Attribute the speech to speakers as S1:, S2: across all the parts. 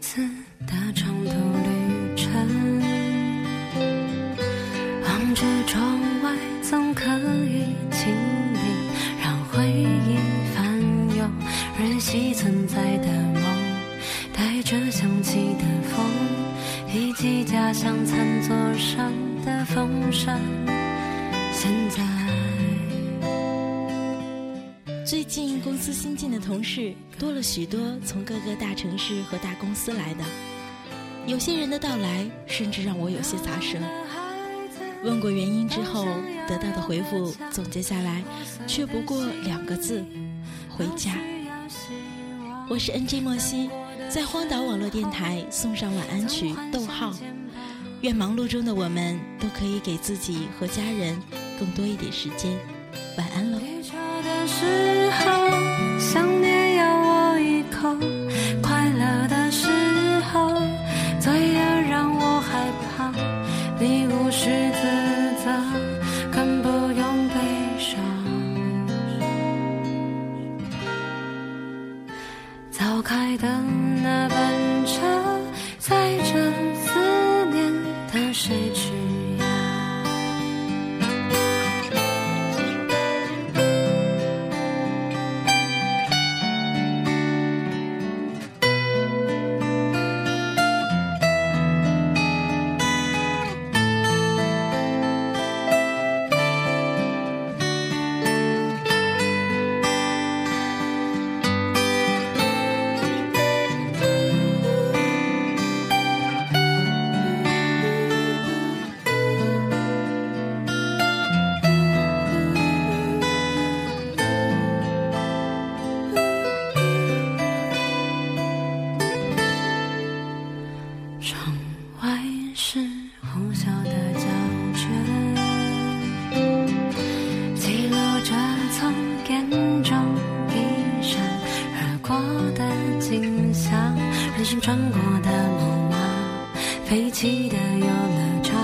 S1: 次的长途旅程，望着窗外，总可以清理让回忆翻涌，日夕存在的梦，带着香气的风，以及家乡餐桌上的风扇，现在。
S2: 最近公司新进的同事多了许多，从各个大城市和大公司来的。有些人的到来，甚至让我有些咂舌。问过原因之后，得到的回复总结下来，却不过两个字：回家。我是 NJ 莫西，在荒岛网络电台送上晚安曲。逗号，愿忙碌中的我们都可以给自己和家人更多一点时间。晚安喽。
S1: 开的那班车，载外是呼啸的胶卷，记录着从眼中一闪而过的景象，人生穿过的木马，废弃的游乐场，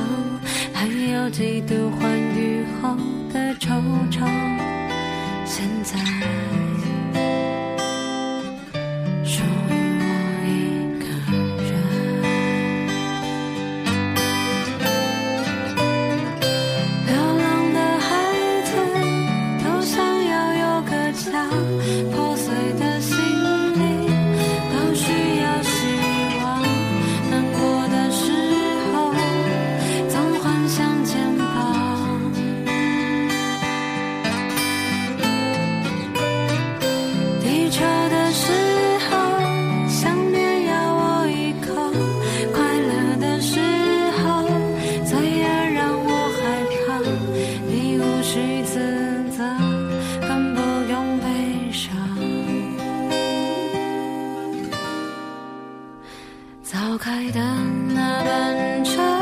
S1: 还有几度欢愉后的惆怅。现在。早开的那班车